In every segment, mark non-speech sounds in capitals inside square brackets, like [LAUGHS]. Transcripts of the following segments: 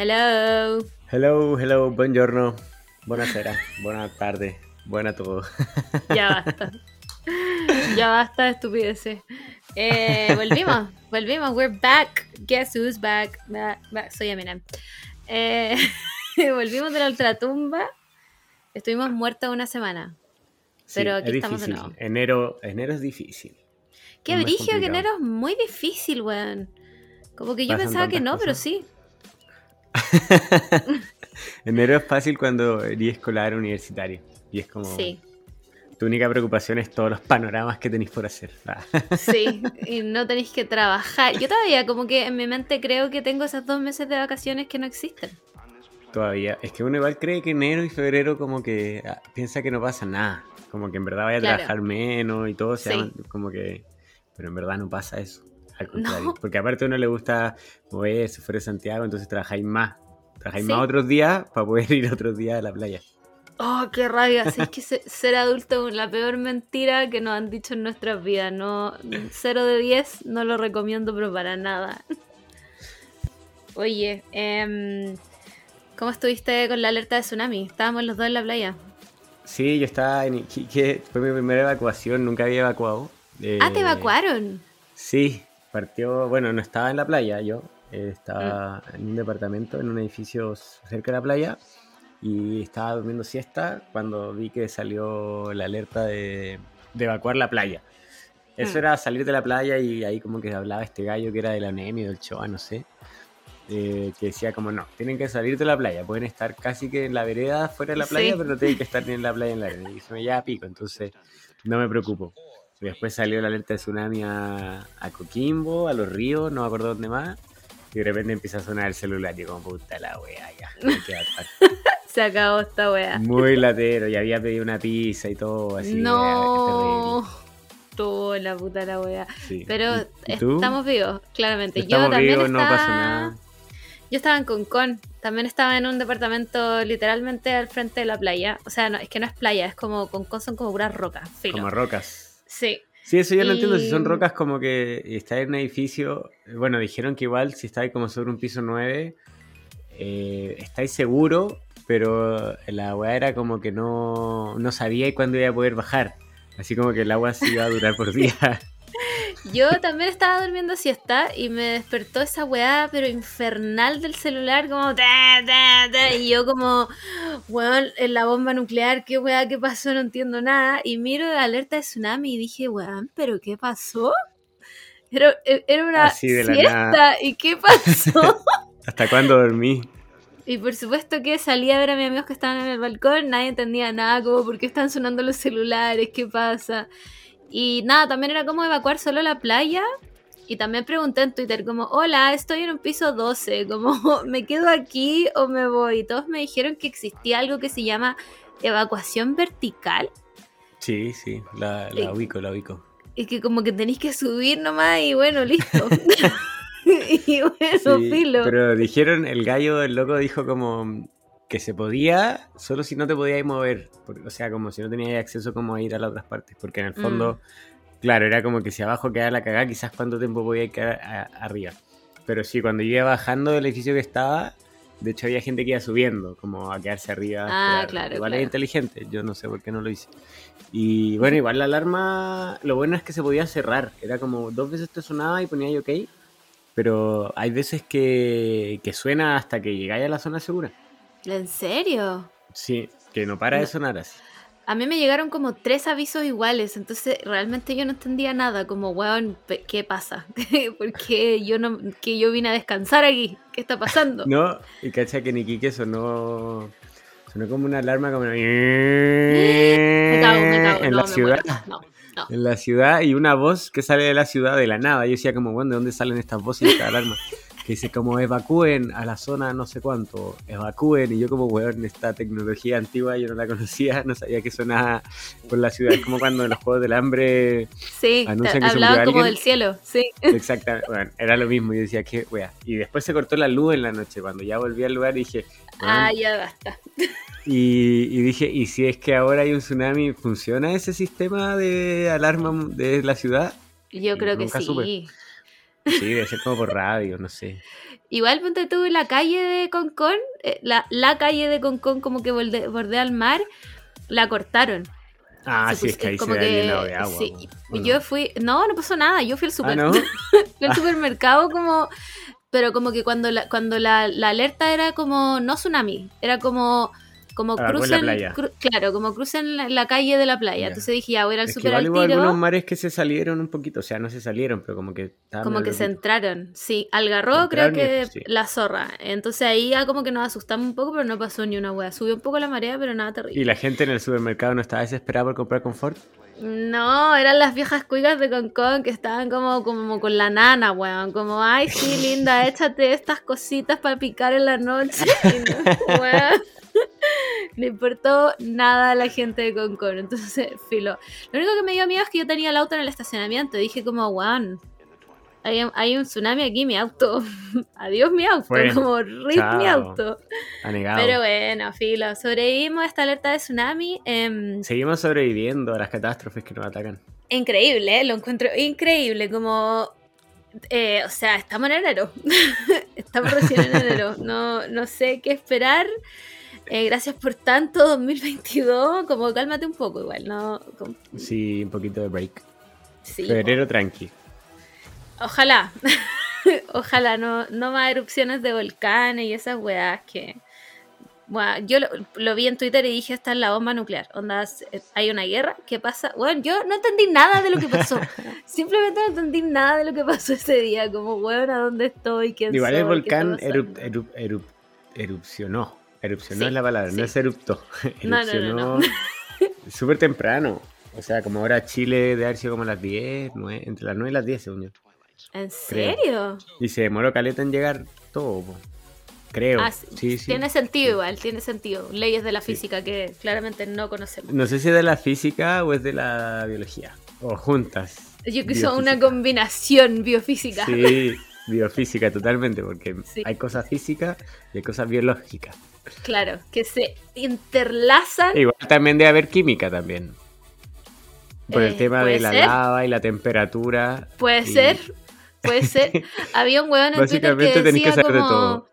Hello. Hello, hello, buongiorno, buonasera, buena tarde, buena todo. [LAUGHS] Ya basta. ya basta de estupideces. Eh, volvimos, [LAUGHS] volvimos, we're back. Guess who's back? Back, back. Soy Eminem. Eh, [LAUGHS] volvimos de la ultratumba. Estuvimos muertos una semana. Pero Sí, aquí es estamos de nuevo. Enero, enero es difícil. Qué brillo que enero es muy difícil, weón. Como que yo Pasan pensaba que no, pero sí. [LAUGHS] Enero es fácil cuando eres escolar universitario. Y es como. Sí, Tu única preocupación es todos los panoramas que tenéis por hacer. [LAUGHS] Sí. Y no tenéis que trabajar. Yo todavía como que en mi mente creo que tengo esos dos meses de vacaciones que no existen. Todavía. Es que uno igual cree que enero y febrero como que ah, piensa que no pasa nada. Como que en verdad vaya a Claro. trabajar menos y todo. se Sí. llama- como que. Pero en verdad no pasa eso. Al contrario. No. Porque aparte a uno le gusta moverse fuera de Santiago, entonces trabajáis más. Trabajáis Sí. más otros días para poder [LAUGHS] ir otros días a la playa. Oh, qué rabia. Si es que [LAUGHS] se- ser adulto es la peor mentira que nos han dicho en nuestras vidas. No, 0 de 10 no lo recomiendo, pero para nada. [LAUGHS] Oye, em, ¿cómo estuviste con la alerta de tsunami? Estábamos los dos en la playa. Sí, yo estaba en Iquique, fue mi primera evacuación, nunca había evacuado. Ah, te Eh, evacuaron. Sí, partió, bueno, no estaba en la playa yo, eh, estaba Mm. en un departamento, en un edificio cerca de la playa, y estaba durmiendo siesta cuando vi que salió la alerta de, de evacuar la playa. Eso Mm. era salir de la playa y ahí como que hablaba este gallo que era de la del Choa, no sé, eh, que decía como no, tienen que salir de la playa, pueden estar casi que en la vereda fuera de la playa, Sí. pero no tienen que estar ni en la playa en la arena. Y dije, "Me ya pico, entonces no me preocupo. Y Después salió la alerta de tsunami a, a Coquimbo, a los ríos, no me acuerdo dónde más. Y de repente empieza a sonar el celular y yo como puta la wea, ya. hay que evacuar". Se acabó esta wea. Muy latero, y había pedido una pizza y todo, así. no. Todo la puta la wea. Sí. Pero estamos vivos, claramente. Estamos Yo también vivos, no estaba... pasa nada. Yo estaba en Concón, también estaba en un departamento literalmente al frente de la playa. O sea, no, es que no es playa, es como Concón son como puras rocas, filo. Como rocas. Sí, Sí, eso yo no entiendo. Si son rocas como que está en un edificio. Bueno, dijeron que igual si estáis como sobre un piso 9, eh, estáis seguro, pero la agua era como que no, no sabía cuándo iba a poder bajar. Así como que el agua se iba a durar por [LAUGHS] días. Yo también estaba durmiendo siesta y me despertó esa weá, pero infernal del celular, como ta, ta, ta, y yo como, weón, en la bomba nuclear, qué weá, qué pasó, no entiendo nada. Y miro la alerta de tsunami y dije, weón, pero ¿qué pasó? Era, era una siesta. ¿y qué pasó? [LAUGHS] ¿Hasta cuándo dormí? Y por supuesto que salí a ver a mis amigos que estaban en el balcón, nadie entendía nada, como por qué están sonando los celulares, qué pasa. Y nada, también era como evacuar solo la playa. Y también pregunté en Twitter como, hola, estoy en un piso 12, como, [LAUGHS] ¿me quedo aquí o me voy? Y todos me dijeron que existía algo que se llama evacuación vertical. Sí, sí, la, la ubico, la ubico. Y que como que tenéis que subir nomás y bueno, listo. [LAUGHS] [LAUGHS] y bueno, Sí, filo. pero dijeron, el gallo, el loco dijo como que se podía, solo si no te podías mover. por- O sea, como si no tenías acceso como a ir a las otras partes. Porque en el fondo, claro, era como que si abajo quedaba la cagada, quizás cuánto tiempo podía quedar a- arriba. Pero sí, cuando yo iba bajando del edificio que estaba, de hecho había gente que iba subiendo, como a quedarse arriba. Ah, claro, Igual claro. es inteligente, yo no sé por qué no lo hice. Y bueno, igual la alarma, lo bueno es que se podía cerrar. Era como dos veces te sonaba y ponía yo ok. Pero hay veces que, que suena hasta que llegáis a la zona segura. ¿En serio? Sí, que no para de sonar así. A mí me llegaron como tres avisos iguales, entonces realmente yo no entendía nada, como, weón, ¿qué pasa? [LAUGHS] Porque yo no, que yo vine a descansar aquí, ¿qué está pasando? [LAUGHS] No, y cacha que en Iquique sonó, sonó como una alarma como... [LAUGHS] Me cago, me cago, en no, la me ciudad. muero. No, no. En la ciudad y una voz que sale de la ciudad de la nada. Yo decía como, bueno, ¿de dónde salen estas voces y esta alarma? Que dice como evacúen a la zona no sé cuánto, evacúen. Y yo como, weón, esta tecnología antigua yo no la conocía, no sabía que sonaba por la ciudad. Es como cuando en los Juegos del Hambre Sí, Anuncian que se murió como alguien. del cielo, sí. Exactamente, bueno, era lo mismo. Yo decía, qué wea. Y después se cortó la luz en la noche. Cuando ya volví al lugar dije, Ah, ya basta. y, y dije, ¿y si es que ahora hay un tsunami, funciona ese sistema de alarma de la ciudad? Yo creo que sí. supe. Sí, debe ser como por radio, no sé. Igual ponte tú en la calle de Concón, eh, la, la calle de Concón como que borde- bordea al mar, la cortaron. Ah, sí, es que ahí como se da que- llenado de agua. sí. Yo fui, no, no pasó nada, yo fui al Ah, super, ¿no? [LAUGHS] fui al supermercado como, pero como que cuando la, cuando la, la alerta era como, no tsunami, era como, como Agarró en la cru- claro, como crucen la, la calle de la playa. Ya. Entonces dije, ya voy a ir al super al tiro. algunos mares que se salieron un poquito, o sea, no se salieron, pero como que estaban Como que se entraron, sí. Algarrobo creo que sí. la zorra. Entonces ahí ya como que nos asustamos un poco, pero no pasó ni una wea. Subió un poco la marea, pero nada terrible. Y la gente en el supermercado no estaba desesperada por comprar confort. No, eran las viejas cuigas de Concón que estaban como, como con la nana, weón. Como, ay, sí, linda, [LAUGHS] échate estas cositas para picar en la noche. Y no, [LAUGHS] weón. No importó nada a la gente de Concón. Entonces, [LAUGHS] filo. Lo único que me dio miedo es que yo tenía el auto en el estacionamiento. Dije como, weón, hay, hay un tsunami aquí, mi auto. [LAUGHS] Adiós mi auto. Bueno, como, rip mi auto. Anegado. Pero bueno, filo. Sobrevivimos a esta alerta de tsunami. em, Seguimos sobreviviendo a las catástrofes que nos atacan. Increíble, ¿eh? lo encuentro increíble, como... eh, o sea, estamos en enero. [LAUGHS] estamos recién en enero. No, no sé qué esperar. Eh, gracias por tanto, 2022. Como cálmate un poco igual, ¿no? Como- Sí, un poquito de break. sí, Febrero tranqui. Ojalá. [LAUGHS] Ojalá no, no más erupciones de volcanes y esas weas que... Bueno, yo lo, lo vi en Twitter y dije, esta es la bomba nuclear. Onda, hay una guerra, ¿qué pasa? Bueno, yo no entendí nada de lo que pasó. [LAUGHS] Simplemente no entendí nada de lo que pasó ese día. Como, weón, ¿a dónde estoy? ¿Quién Igual el soy? ¿Qué volcán está erup- erup- erup- erupcionó. Erupcionó Sí, es la palabra, sí. no es eruptó. [LAUGHS] No, no, no, no. Erupcionó [LAUGHS] súper temprano. O sea, como ahora Chile de haber sido como las 10, nueve- entre las 9 y las 10, según yo. ¿En serio? Y se demoró caleta en llegar todo, po. creo. Ah, sí. Tiene sentido igual, tiene sentido. Leyes de la física que claramente no conocemos. No sé si es de la física o es de la biología. O juntas. Yo que son una combinación biofísica. Sí, biofísica totalmente, porque [LAUGHS] Sí. hay cosas físicas y hay cosas biológicas. Claro, que se interlazan. Igual también debe haber química también. Por el Eh, tema de la ser. lava y la temperatura. Puede y- ser, puede [LAUGHS] ser. Había un weón en Twitter que decía como... todo.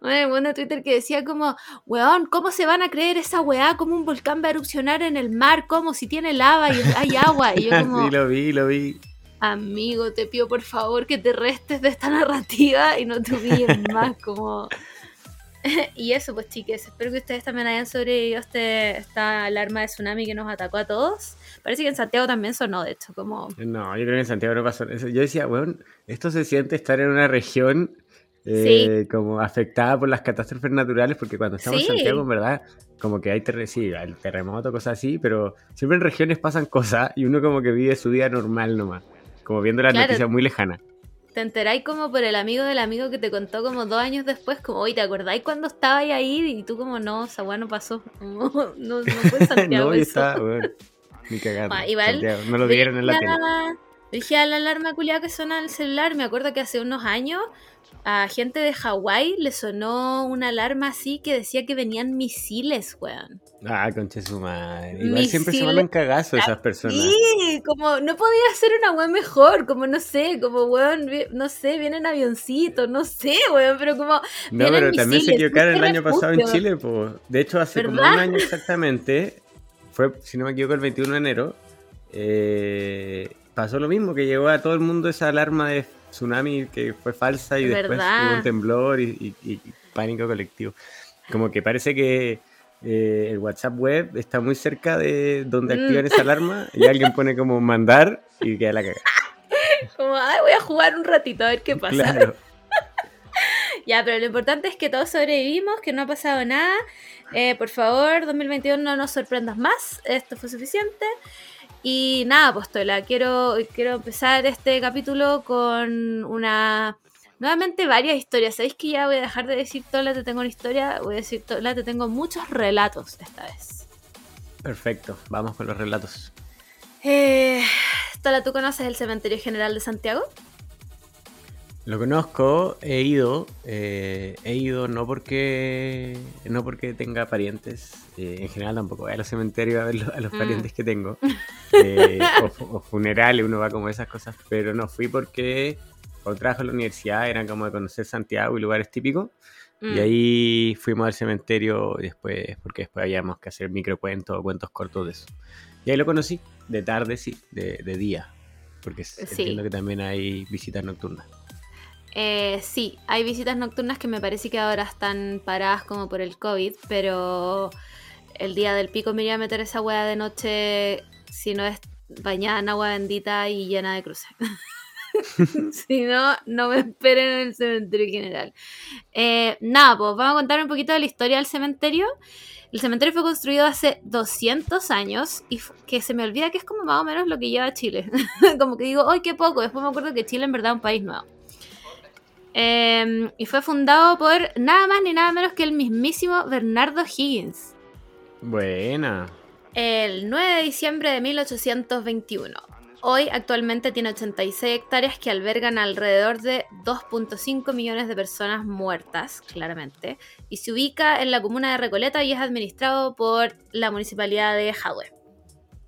De Twitter que decía como, weón, ¿cómo se van a creer esa weá? ¿Cómo un volcán va a erupcionar en el mar? ¿Cómo? Si tiene lava y [LAUGHS] hay agua. Y yo como, sí, lo vi, lo vi. amigo, te pido por favor que te restes de esta narrativa y no te más, como... [LAUGHS] y eso, pues chiques, espero que ustedes también hayan sobrevivido a este, esta alarma de tsunami que nos atacó a todos. Parece que en Santiago también sonó, de hecho, como... No, yo creo que en Santiago no pasó eso. Yo decía, weón, esto se siente estar en una región eh, como afectada por las catástrofes naturales, porque cuando estamos Sí. en Santiago, en verdad, como que hay sí, el terremoto, cosas así, pero siempre en regiones pasan cosas y uno como que vive su día normal nomás, como viendo las Claro. noticias muy lejanas. Te enteráis como por el amigo del amigo que te contó como dos años después, como, oye, ¿te acordáis cuando estaba ahí? Y tú como, no, esa weá no pasó. [LAUGHS] Como, no, no fue [LAUGHS] Santiago no, eso. está, ni cagando. Ah, no lo dieron en la tele. Dije a la alarma culiada que suena en el celular. Me acuerdo que hace unos años a gente de Hawái le sonó una alarma así que decía que venían misiles, weón. Ah, concha su madre. Igual siempre se mandan cagazos esas personas. Sí, como no podía ser una weón mejor, como no sé, como weón, no sé, vienen avioncitos, no sé, weón, pero como No, vienen pero también se equivocaron el año pasado en. Chile, pues. De hecho, hace como un año exactamente, fue, si no me equivoco, el 21 de enero, eh, pasó lo mismo, que llegó a todo el mundo esa alarma de tsunami que fue falsa y después ¿Verdad? hubo un temblor y, y- y pánico colectivo. Como que parece que eh, el WhatsApp web está muy cerca de donde Mm. activan esa alarma y alguien pone como mandar y queda la cagada. [LAUGHS] Como, ay, voy a jugar un ratito a ver qué pasa. Claro. [LAUGHS] Ya, pero lo importante es que todos sobrevivimos, que no ha pasado nada. Eh, por favor, 2021 no nos sorprendas más. Esto fue suficiente. Y nada, Postola, quiero, quiero empezar este capítulo con una... Nuevamente varias historias. ¿Sabéis que ya voy a dejar de decir Tola, te tengo una historia? Voy a decir Tola, te tengo muchos relatos esta vez. Perfecto, vamos con los relatos. Eh, Tola, ¿tú conoces el Cementerio General de Santiago? Lo conozco, he ido, eh, he ido no porque no porque tenga parientes, eh, en general tampoco voy a los cementerios a ver lo- a los Mm. parientes que tengo, [LAUGHS] eh, o, o funerales, uno va como esas cosas, pero no fui porque cuando trabajo en la universidad era como de conocer Santiago y lugares típicos. Y Mm. ahí fuimos al cementerio después, porque después habíamos que hacer microcuentos o cuentos cortos de eso. Y ahí lo conocí, de tarde sí, de, de día. Porque Sí. entiendo que también hay visitas nocturnas. Eh, sí, hay visitas nocturnas que me parece que ahora están paradas como por el COVID, pero el día del pico me iría a meter esa hueá de noche si no es bañada en agua bendita y llena de cruces. [LAUGHS] si no, no me esperen en el cementerio general. Eh, nada, pues vamos a contar un poquito de la historia del cementerio. El cementerio fue construido hace 200 años y que se me olvida que es como más o menos lo que lleva Chile. [LAUGHS] como que digo, ¡ay, qué poco! Después me acuerdo que Chile en verdad es un país nuevo. Eh, y fue fundado por nada más ni nada menos que el mismísimo Bernardo Higgins. Buena. El 9 de diciembre de 1821. Hoy actualmente tiene 86 hectáreas que albergan alrededor de 2.5 millones de personas muertas, claramente, y se ubica en la comuna de Recoleta y es administrado por la municipalidad de Jadwe.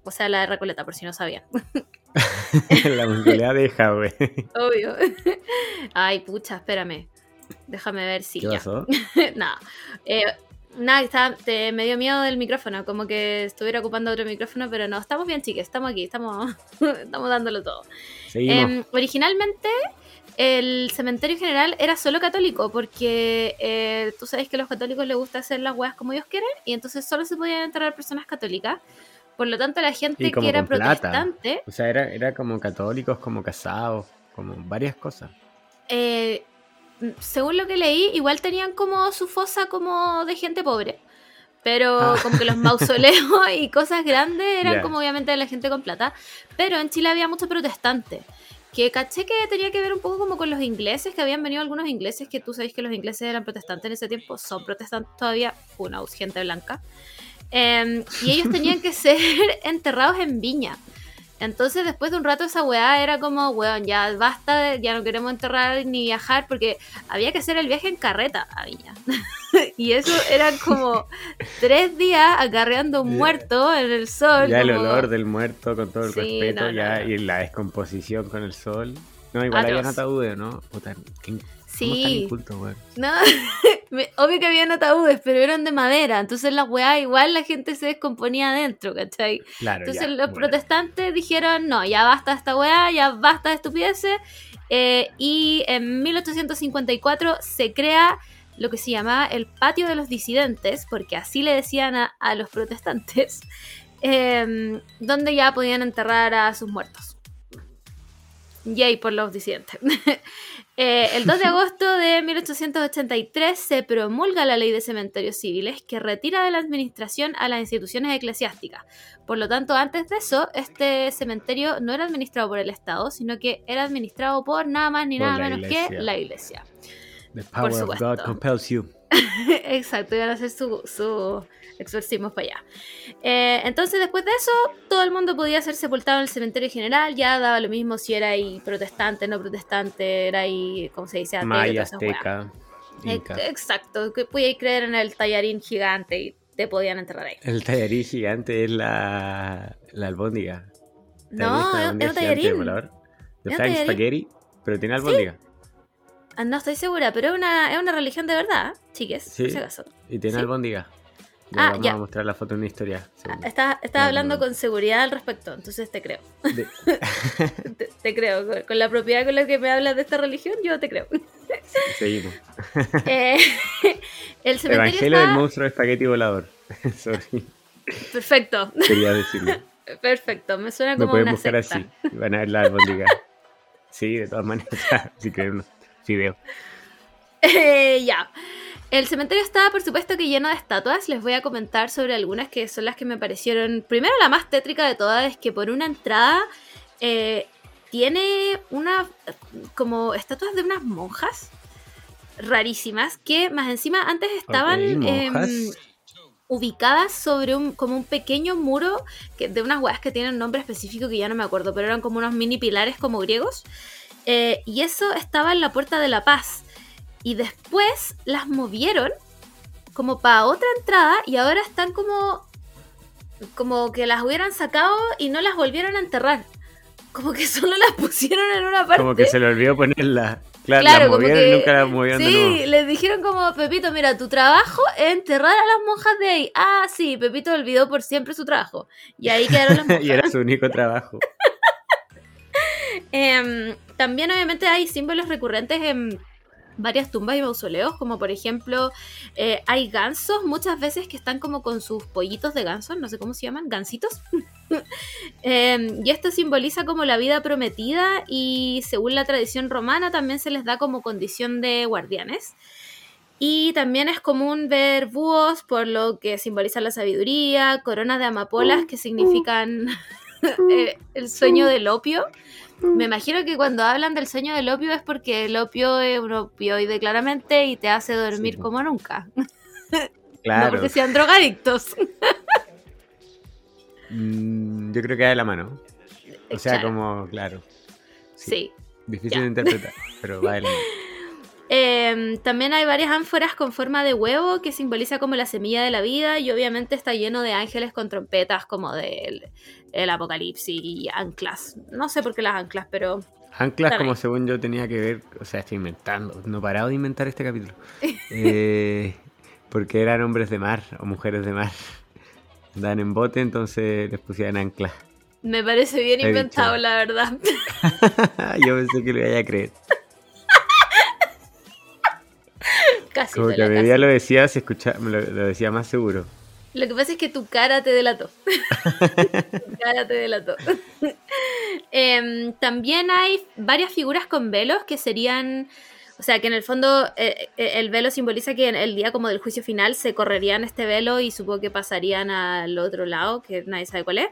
O sea, la de Recoleta, por si no sabían. [LAUGHS] la municipalidad de Jave. Obvio. [LAUGHS] Ay, pucha, espérame. Déjame ver si ¿Qué ya. pasó? [LAUGHS] nada. Eh, nada, estaba- te- me dio miedo del micrófono, como que estuviera ocupando otro micrófono, pero no, estamos bien, chicas, estamos aquí, estamos, [LAUGHS] estamos dándolo todo. Em, originalmente, el cementerio general era solo católico, porque eh, tú sabes que a los católicos les gusta hacer las weas como ellos quieren, y entonces solo se podían enterrar personas católicas. Por lo tanto, la gente que era plata. protestante, O sea, era, era como católicos, como casados, como varias cosas. eh, según lo que leí, igual tenían como su fosa como de gente pobre. Pero Ah. como que los mausoleos y cosas grandes eran como obviamente de la gente con plata. Pero en Chile había mucho protestante. Que caché que tenía que ver un poco como con los ingleses, que habían venido algunos ingleses, que tú sabes que los ingleses eran protestantes en ese tiempo, son protestantes todavía, una gente blanca. Em, y ellos tenían que [LAUGHS] ser enterrados en viña. Entonces, después de un rato, esa weá era como, weón, ya basta, ya no queremos enterrar ni viajar, porque había que hacer el viaje en carreta a Viña. [LAUGHS] y eso era como tres días acarreando muerto en el sol. ya el olor del muerto, con todo el Sí, respeto, no, no, ya, no. y la descomposición con el sol. No, igual había ataúdes, ¿no? Puta, ¿quién- ¿Cómo tan Sí, no, [LAUGHS] obvio que habían ataúdes, pero eran de madera, entonces las weá igual la gente se descomponía adentro, ¿cachai? Claro, Entonces ya, los bueno. protestantes dijeron, no, ya basta esta weá, ya basta de estupideces. eh, y en 1854 se crea lo que se llamaba el patio de los disidentes, porque así le decían a, a los protestantes, [LAUGHS] em, donde ya podían enterrar a sus muertos. Yay por los disidentes. [LAUGHS] Eh, el 2 de agosto de 1883 se promulga la ley de cementerios civiles que retira de la administración a las instituciones eclesiásticas. Por lo tanto, antes de eso, este cementerio no era administrado por el Estado, sino que era administrado por nada más ni Por nada menos que la iglesia. The power of God supuesto. compels you. [LAUGHS] Exacto, iban a hacer su, su exorcismo para allá. Eh, entonces, después de eso, todo el mundo podía ser sepultado en el cementerio general. Ya daba lo mismo si era ahí protestante, no protestante, era ahí, ¿cómo se dice? Ateo, Maya, azteca, Ex- inca. Exacto, que podíais creer en el tallarín gigante y te podían enterrar ahí. El tallarín gigante es la, la albóndiga. No, ¿Te es un tallarín. volador? De tallarín. Spaghetti, pero tiene albóndiga. Ah, No estoy segura, pero es una, es una religión de verdad, chiques, Sí. por si acaso. Y tiene ¿Sí? albóndiga. Ah, vamos ya. a mostrar la foto en una historia. Ah, segunda. Estás estás hablando con seguridad al respecto, entonces te creo. De- [LAUGHS] Te, te creo. Con, con la propiedad con la que me hablas de esta religión, yo te creo. Seguimos. [LAUGHS] Eh, [LAUGHS] el Evangelio del monstruo de espagueti volador. Sorry, Perfecto, quería decirlo. perfecto. Me suena como pueden una buscar secta. así. Van a ver la albóndiga. Sí, de todas maneras. si creen unos videos. Eh, ya. El cementerio está, por supuesto, que lleno de estatuas. Les voy a comentar sobre algunas que son las que me parecieron. Primero, la más tétrica de todas es que por una entrada eh, tiene una. como estatuas de unas monjas rarísimas que más encima antes estaban em, ubicadas sobre un como un pequeño muro que, de unas weas que tienen un nombre específico que ya no me acuerdo, pero eran como unos mini pilares como griegos. Eh, y eso estaba en la puerta de la paz. Y después las movieron como para otra entrada y ahora están como como que las hubieran sacado y no las volvieron a enterrar. como que [LAUGHS] solo las pusieron en una parte. Como que se le olvidó ponerla. Claro, las movieron y nunca las movieron sí, de nuevo. Sí, les dijeron como, Pepito, mira, tu trabajo es enterrar a las monjas de ahí. Ah, sí, Pepito olvidó por siempre su trabajo. Y ahí quedaron las [LAUGHS] monjas. y era su único trabajo. [LAUGHS] eh, también obviamente hay símbolos recurrentes en varias tumbas y mausoleos, como por ejemplo eh, hay gansos muchas veces que están como con sus pollitos de ganso, no sé cómo se llaman, gansitos. [LAUGHS] eh, y esto simboliza como la vida prometida y según la tradición romana también se les da como condición de guardianes. Y también es común ver búhos, por lo que simbolizan la sabiduría, coronas de amapolas que significan eh, [LAUGHS] el sueño del opio. Me imagino que cuando hablan del sueño del opio es porque el opio es un opioide claramente y te hace dormir Sí. como nunca. [LAUGHS] Claro. No porque sean drogadictos. Mm, yo creo que va de la mano. O sea, Claro. como, claro. Sí. Difícil ya. de interpretar, [LAUGHS] pero va de la mano. Eh, también hay varias ánforas con forma de huevo que simboliza como la semilla de la vida y obviamente está lleno de ángeles con trompetas como del el apocalipsis y anclas. No sé por qué las anclas, pero Anclas, como según yo tenía que ver, o sea, estoy inventando, no he parado de inventar este capítulo. [LAUGHS] Eh, porque eran hombres de mar o mujeres de mar. Andaban en bote, entonces les pusieron anclas. me parece bien He inventado, dicho. la verdad. [LAUGHS] yo pensé que lo iba a creer. Casi Como que a medida lo decía, se escucha, me lo, lo decía más seguro. Lo que pasa es que tu cara te delató. [LAUGHS] tu cara te delató. [LAUGHS] Em, también hay varias figuras con velos que serían. O sea, que en el fondo eh, eh, el velo simboliza que en el día como del juicio final se correrían este velo y supongo que pasarían al otro lado, que nadie sabe cuál es.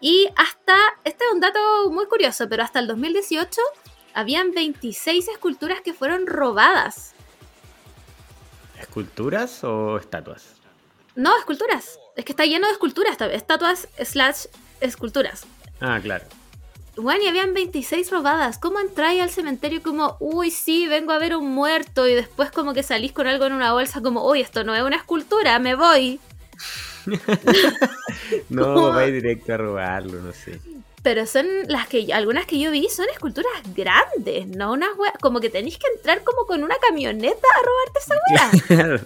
Y hasta, este es un dato muy curioso, pero hasta el 2018 habían 26 esculturas que fueron robadas. ¿Esculturas o estatuas? No, esculturas. Es que está lleno de esculturas, estatuas slash esculturas. Ah, claro. Bueno, y habían 26 robadas. ¿Cómo entráis al cementerio como, uy, sí, vengo a ver un muerto? Y después como que salís con algo en una bolsa como, uy, esto no es una escultura, me voy. [LAUGHS] No, ¿Cómo? va directo a robarlo, no sé. Pero son las que, algunas que yo vi son esculturas grandes, no unas weas, como que tenéis que entrar como con una camioneta a robarte esa [LAUGHS] wea. Claro.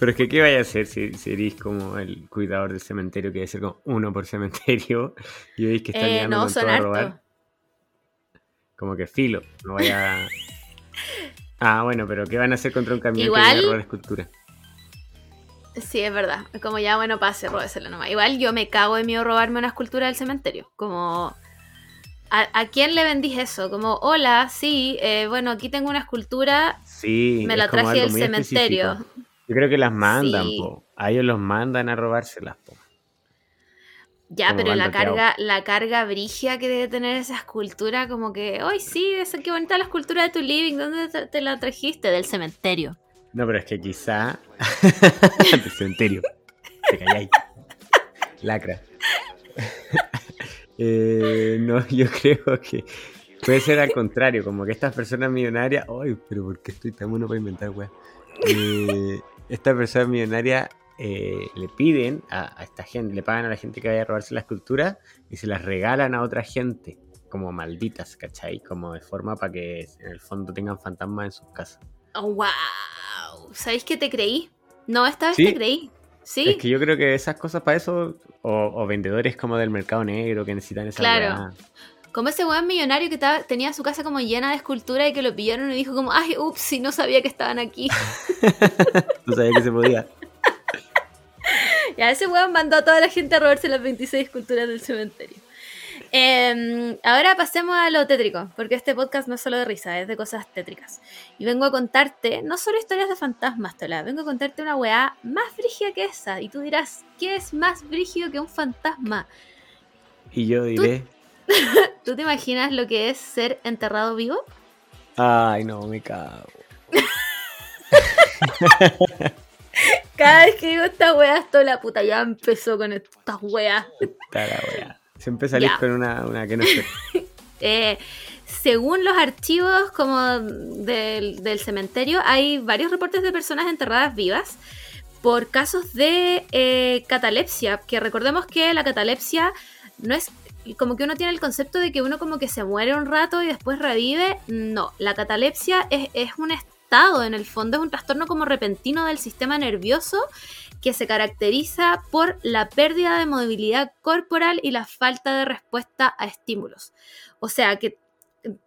Pero es que, ¿qué vaya a hacer si, si eres como el cuidador del cementerio, que debe ser como uno por cementerio, y veis que están Eh, llegando no, con son todo a robar? Como que filo, no vaya... [LAUGHS] Ah, bueno, pero ¿qué van a hacer contra un camión que Igual- a robar escultura? Sí, es verdad. Es Como ya, bueno, pase, róbesela nomás. Igual yo me cago en miedo robarme una escultura del cementerio. Como, ¿a, a quién le vendís eso? Como, hola, sí, eh, bueno, aquí tengo una escultura, Sí, me la traje del cementerio. específico. Yo creo que las mandan, Sí. po. A ellos los mandan a robárselas, po. Ya, Como pero la carga, la carga brigia que debe tener esa escultura, como que, ¡ay, sí! Esa, qué bonita la escultura de tu living! ¿Dónde te, te la trajiste? Del cementerio. No, pero es que quizá... [LAUGHS] del cementerio. Te calláis. Lacra. [LAUGHS] Eh, no, yo creo que puede ser al contrario, como que estas personas millonarias, ay, pero ¿por qué estoy tan bueno para inventar, weá? Eh, estas personas millonarias eh, le piden a, a esta gente, le pagan a la gente que vaya a robarse la escultura y se las regalan a otra gente, como malditas, ¿cachai? Como de forma para que en el fondo tengan fantasmas en sus casas. Oh, ¡Wow! ¿Sabéis que te creí? No, esta vez ¿Sí? te creí. Sí, Es que yo creo que esas cosas para eso, o, o vendedores como del mercado negro que necesitan esa Claro. Como ese weón millonario que estaba- tenía su casa como llena de escultura y que lo pillaron y dijo como, ay, ups, si no sabía que estaban aquí. [LAUGHS] Tú sabías que se podía. [LAUGHS] ya, ese weón mandó a toda la gente a robarse las 26 esculturas del cementerio. Em, ahora pasemos a lo tétrico, porque este podcast no es solo de risa, es de cosas tétricas. Y vengo a contarte, no solo historias de fantasmas, Tola, vengo a contarte una weá más brígida que esa. Y tú dirás, ¿qué es más brígido que un fantasma? Y yo diré, [LAUGHS] ¿Tú te imaginas lo que es ser enterrado vivo? ay no, me cago. [LAUGHS] Cada vez que digo esta weá, esto la puta ya empezó con estas weas. Está la weá. Siempre salís Ya. con una, una que no sé. [LAUGHS] Eh, según los archivos como del, del cementerio, hay varios reportes de personas enterradas vivas por casos de eh, catalepsia, que recordemos que la catalepsia no es como que uno tiene el concepto de que uno como que se muere un rato y después revive. No, la catalepsia es, es un estado, en el fondo es un trastorno como repentino del sistema nervioso que se caracteriza por la pérdida de movilidad corporal y la falta de respuesta a estímulos. O sea, que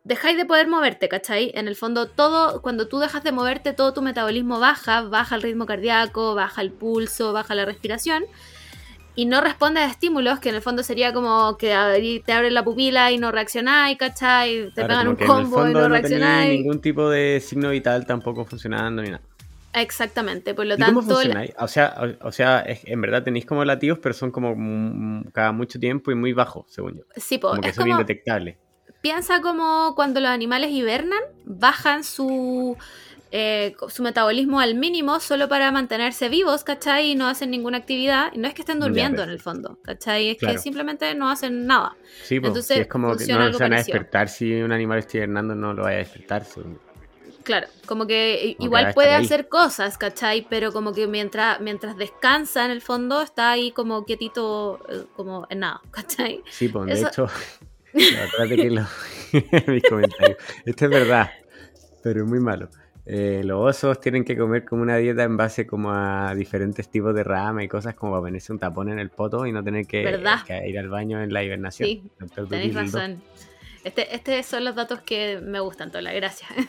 dejáis de poder moverte, ¿cachai? En el fondo, todo, cuando tú dejas de moverte, todo tu metabolismo baja, baja el ritmo cardíaco, baja el pulso, baja la respiración, y no responde a estímulos, que en el fondo sería como que te abren la pupila y no reaccionáis, ¿cachai? Te pegan un combo y no, no ningún tipo de signo vital tampoco funcionando ni nada. Exactamente, por lo tanto. ¿Cómo funciona? O sea, o, sea en verdad tenéis como latidos, pero son como cada mucho tiempo y muy bajos, según yo. Sí, pues. Como que son indetectables piensa como cuando los animales hibernan, bajan su, eh, su metabolismo al mínimo solo para mantenerse vivos, ¿cachai? Y no hacen ninguna actividad. Y no es que estén durmiendo en el fondo, ¿cachai? Es que simplemente no hacen nada. Sí, pues, Entonces, es como que no se van a despertar si un animal está hibernando, no lo vaya a despertar. Claro, como que igual puede hacer cosas, ¿cachai? Pero como que mientras, mientras descansa en el fondo está ahí como quietito, eh, como en nada, [LAUGHS] ¿cachai? Sí, pues de hecho, [LAUGHS] [LAUGHS] mis comentarios. Esto es verdad, pero es muy malo. Eh, los osos tienen que comer como una dieta en base como a diferentes tipos de rama y cosas como para ponerse un tapón en el poto y no tener que, ir al baño en la hibernación. Sí, tenéis razón. Este, este son los datos que me gustan, Tola. Gracias. [LAUGHS]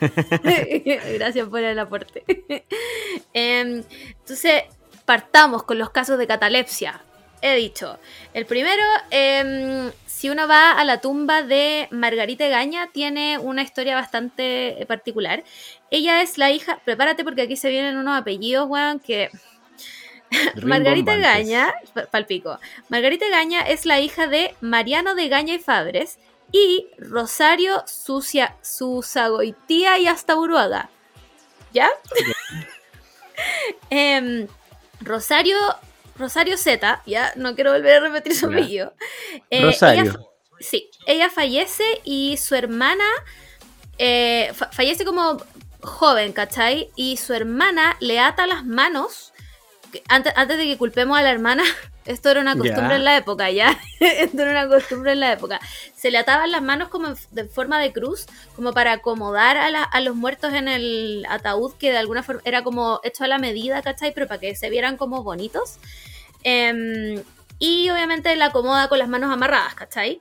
[LAUGHS] gracias por el aporte. [LAUGHS] Em, entonces, partamos con los casos de catalepsia. He dicho, el primero, eh, si uno va a la tumba de Margarita Gaña, tiene una historia bastante eh, particular. Ella es la hija, prepárate porque aquí se vienen unos apellidos, weón, que... [LAUGHS] Margarita Gaña, palpico. Margarita Gaña es la hija de Mariano de Gaña y Fabres y Rosario Sucia, Susagoitía y hasta Uruaga. ¿Ya? [LAUGHS] Em, Rosario Rosario Z, ya no quiero volver a repetir su apellido. Eh, Rosario. sí, ella fallece y su hermana eh, fallece como joven, ¿cachai? Y su hermana le ata las manos. Antes, antes de que culpemos a la hermana, [LAUGHS] esto era una costumbre en la época, ¿ya? [LAUGHS] esto era una costumbre en la época. Se le ataban las manos como de forma de cruz, como para acomodar a, a, los muertos en el ataúd, que de alguna forma era como hecho a la medida, ¿cachai? Pero para que se vieran como bonitos. Em, y obviamente la acomoda con las manos amarradas, ¿cachai?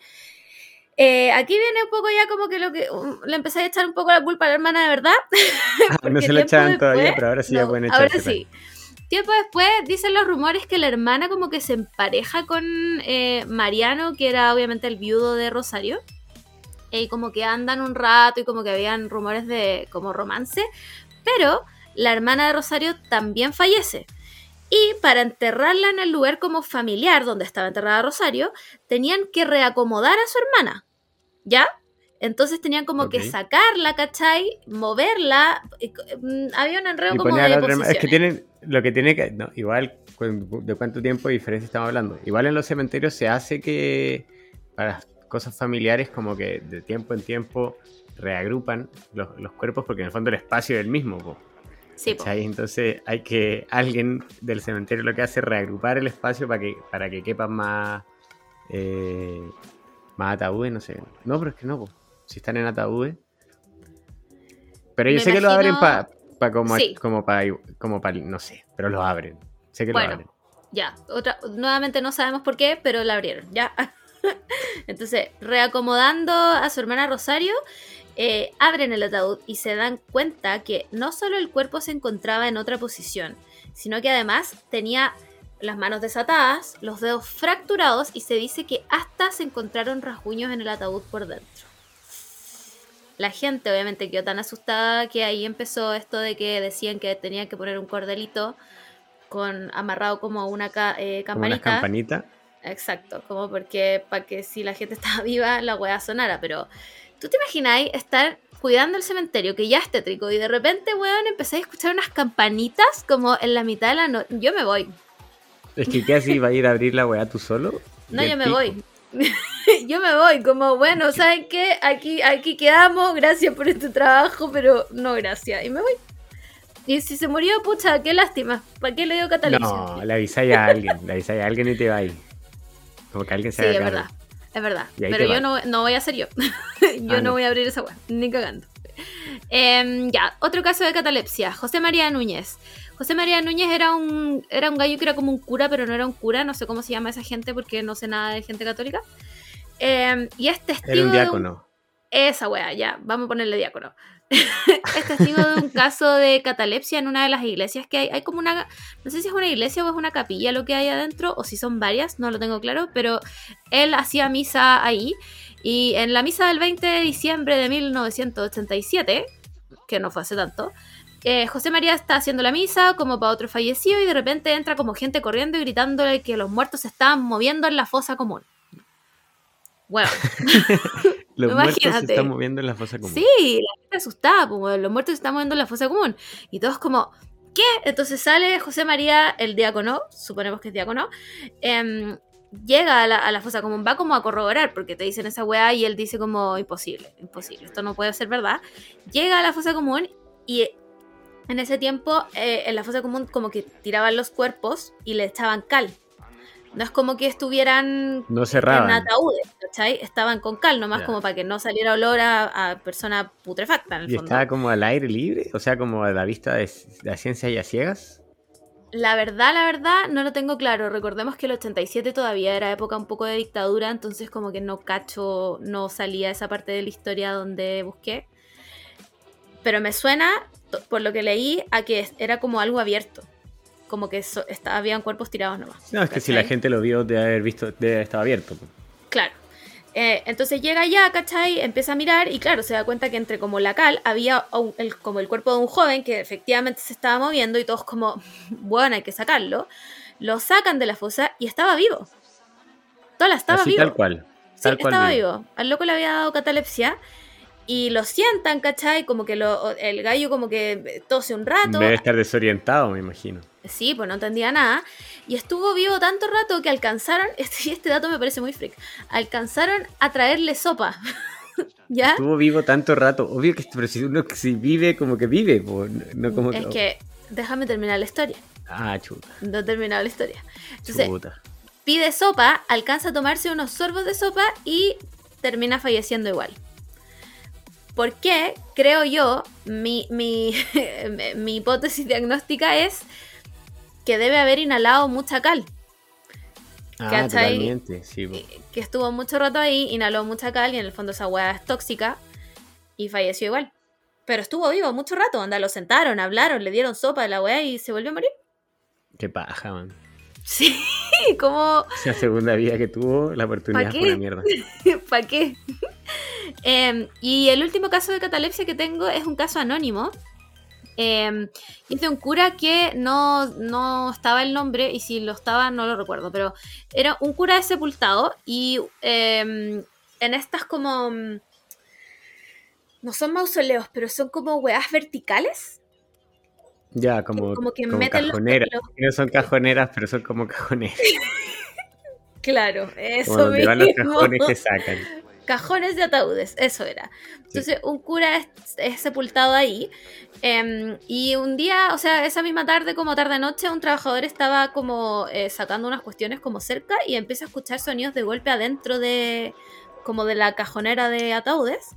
Eh, aquí viene un poco ya como que lo que um, le empecé a echar un poco la culpa a la hermana de verdad. [LAUGHS] Ah, no se lo echaban todavía, pero ahora sí ya pueden echarse. Ahora sí. Tiempo después dicen los rumores que la hermana como que se empareja con eh, Mariano, que era obviamente el viudo de Rosario. Y como que andan un rato y como que habían rumores de como romance. Pero la hermana de Rosario también fallece. Y para enterrarla en el lugar como familiar donde estaba enterrada Rosario, tenían que reacomodar a su hermana. ¿Ya? Entonces tenían como que sacarla, ¿cachai? Moverla. Mm, había un enredo como de Es que tienen, lo que tiene que, no, igual, ¿de cuánto tiempo de diferencia estamos hablando? Igual en los cementerios se hace que para cosas familiares como que de tiempo en tiempo reagrupan los, cuerpos porque en el fondo el espacio es el mismo. Sí, Entonces hay que, alguien del cementerio lo que hace es reagrupar el espacio para que, para que quepan más, eh, más ataúdes, no sé. No, pero es que no, si están en ataúdes. Pero yo sé que lo abren para como, como para, como no sé, pero lo abren. Sé que lo abren. Ya, otra, nuevamente no sabemos por qué, pero lo abrieron, ya. [LAUGHS] Entonces, reacomodando a su hermana Rosario, eh, abren el ataúd y se dan cuenta que no solo el cuerpo se encontraba en otra posición, sino que además tenía las manos desatadas, los dedos fracturados y se dice que hasta se encontraron rasguños en el ataúd por dentro la gente obviamente quedó tan asustada que ahí empezó esto de que decían que tenían que poner un cordelito con amarrado como una eh, campanita. Una campanita. Exacto, como porque para que si la gente [LAUGHS] estaba viva la weá sonara, pero ¿tú te imagináis estar cuidando el cementerio que ya es tétrico y de repente, weón, empezáis a escuchar unas campanitas como en la mitad de la noche? Yo me voy. Es que ¿qué así va a ir a abrir la weá tú solo? No, yo me voy. [LAUGHS] yo me voy, como bueno, ¿saben qué? Aquí, aquí quedamos, gracias por este trabajo, pero no gracias. Y me voy. Y si se murió, pucha, qué lástima. ¿Para qué le dio catalepsia? No, le avisáis a alguien, le avisáis a alguien y te va Como que alguien se Sí, es verdad. Es verdad. Ahí Pero yo no, no voy a ser yo. [LAUGHS] yo Ah, no no. voy a abrir esa web, ni cagando. Em, ya, otro caso de catalepsia. José María Núñez. José María Núñez era un, era un gallo que era como un cura, pero no era un cura. No sé cómo se llama esa gente porque no sé nada de gente católica. Em, y es testigo Era un de diácono. esa wea, ya, vamos a ponerle diácono. [LAUGHS] es testigo de un caso de catalepsia en una de las iglesias que hay. Hay como una, no sé si es una iglesia o es una capilla lo que hay adentro, o si son varias, no lo tengo claro, pero él hacía misa ahí. Y en la misa del 20 de diciembre de 1987, que no fue hace tanto, eh, José María está haciendo la misa como para otro fallecido y de repente entra como gente corriendo y gritándole que los muertos se estaban moviendo en la fosa común. Bueno, [LAUGHS] Los muertos se imagínate. están moviendo en la fosa común. Sí, la gente asustada, pues, los muertos se están moviendo en la fosa común. Y todos como, ¿qué? Entonces sale José María, el diácono, suponemos que es diácono, em, llega a la, a la fosa común, va como a corroborar, porque te dicen esa weá y él dice como, imposible, imposible, esto no puede ser verdad. Llega a la fosa común y en ese tiempo eh, en la fosa común como que tiraban los cuerpos y le echaban cal. No es como que estuvieran No en ataúdes, ¿cachai? Estaban con cal, nomás Ya. como para que no saliera olor a, a persona putrefacta en el Y fondo. estaba como al aire libre, o sea, como a la vista de la ciencia y a ciegas. La verdad, la verdad, no lo tengo claro. Recordemos que el 87 todavía era época un poco de dictadura, entonces como que no cacho, no salía esa parte de la historia donde busqué. Pero me suena, por lo que leí, a que era como algo abierto. Como que so- está- habían cuerpos tirados nomás. No, es que si la gente lo vio, debe haber visto, debe haber estado abierto. pues. Claro. Eh, entonces llega allá, ¿cachai? Empieza a mirar y claro, se da cuenta que entre como la cal había un- el- como el cuerpo de un joven que efectivamente se estaba moviendo y todos como, [LAUGHS] bueno, hay que sacarlo. Lo sacan de la fosa y estaba vivo. Tola estaba Así vivo. tal cual. Sí, Tal cual. estaba vivo. vivo. Al loco le había dado catalepsia y lo sientan, ¿cachai? Como que lo- el gallo como que tose un rato. Debe estar desorientado, me imagino. Sí, pues no entendía nada. Y estuvo vivo tanto rato que alcanzaron, [LAUGHS] este, este dato me parece muy freak, alcanzaron a traerle sopa. [LAUGHS] ¿Ya? Estuvo vivo tanto rato. Obvio que pero si uno si vive, como que vive. po, no- como es que, déjame terminar la historia. Ah, chuta. No he terminado la historia. Entonces, chuta. pide sopa, alcanza a tomarse unos sorbos de sopa y termina falleciendo igual. ¿Por qué? Creo yo, mi, mi, [LAUGHS] mi hipótesis diagnóstica es que debe haber inhalado mucha cal. Ah, ¿cachai? totalmente. Sí, po. que estuvo mucho rato ahí, inhaló mucha cal y en el fondo esa hueá es tóxica y falleció igual. Pero estuvo vivo mucho rato, anda, lo sentaron, hablaron, le dieron sopa a la weá y se volvió a morir. Qué paja, man. [LAUGHS] Sí, como, Esa segunda vida que tuvo, la oportunidad ¿Pa' fue una mierda. [LAUGHS] ¿para qué? Em, y el último caso de catalepsia que tengo es un caso anónimo. Es de un cura que no, no estaba el nombre, y si lo estaba no lo recuerdo, pero era un cura de sepultado y em, en estas como... No son mausoleos, pero son como weas verticales. Ya, como, como que como meten los- cajoneras. los- No son cajoneras, pero son como cajoneras. [LAUGHS] Claro, eso Como donde van los mismo. cajones que sacan. Cajones de ataúdes, eso era. Entonces, un cura es, es sepultado ahí. em, y un día, o sea, esa misma tarde, como tarde-noche, un trabajador estaba como eh, sacando unas cuestiones como cerca y empieza a escuchar sonidos de golpe adentro de. como de la cajonera de ataúdes.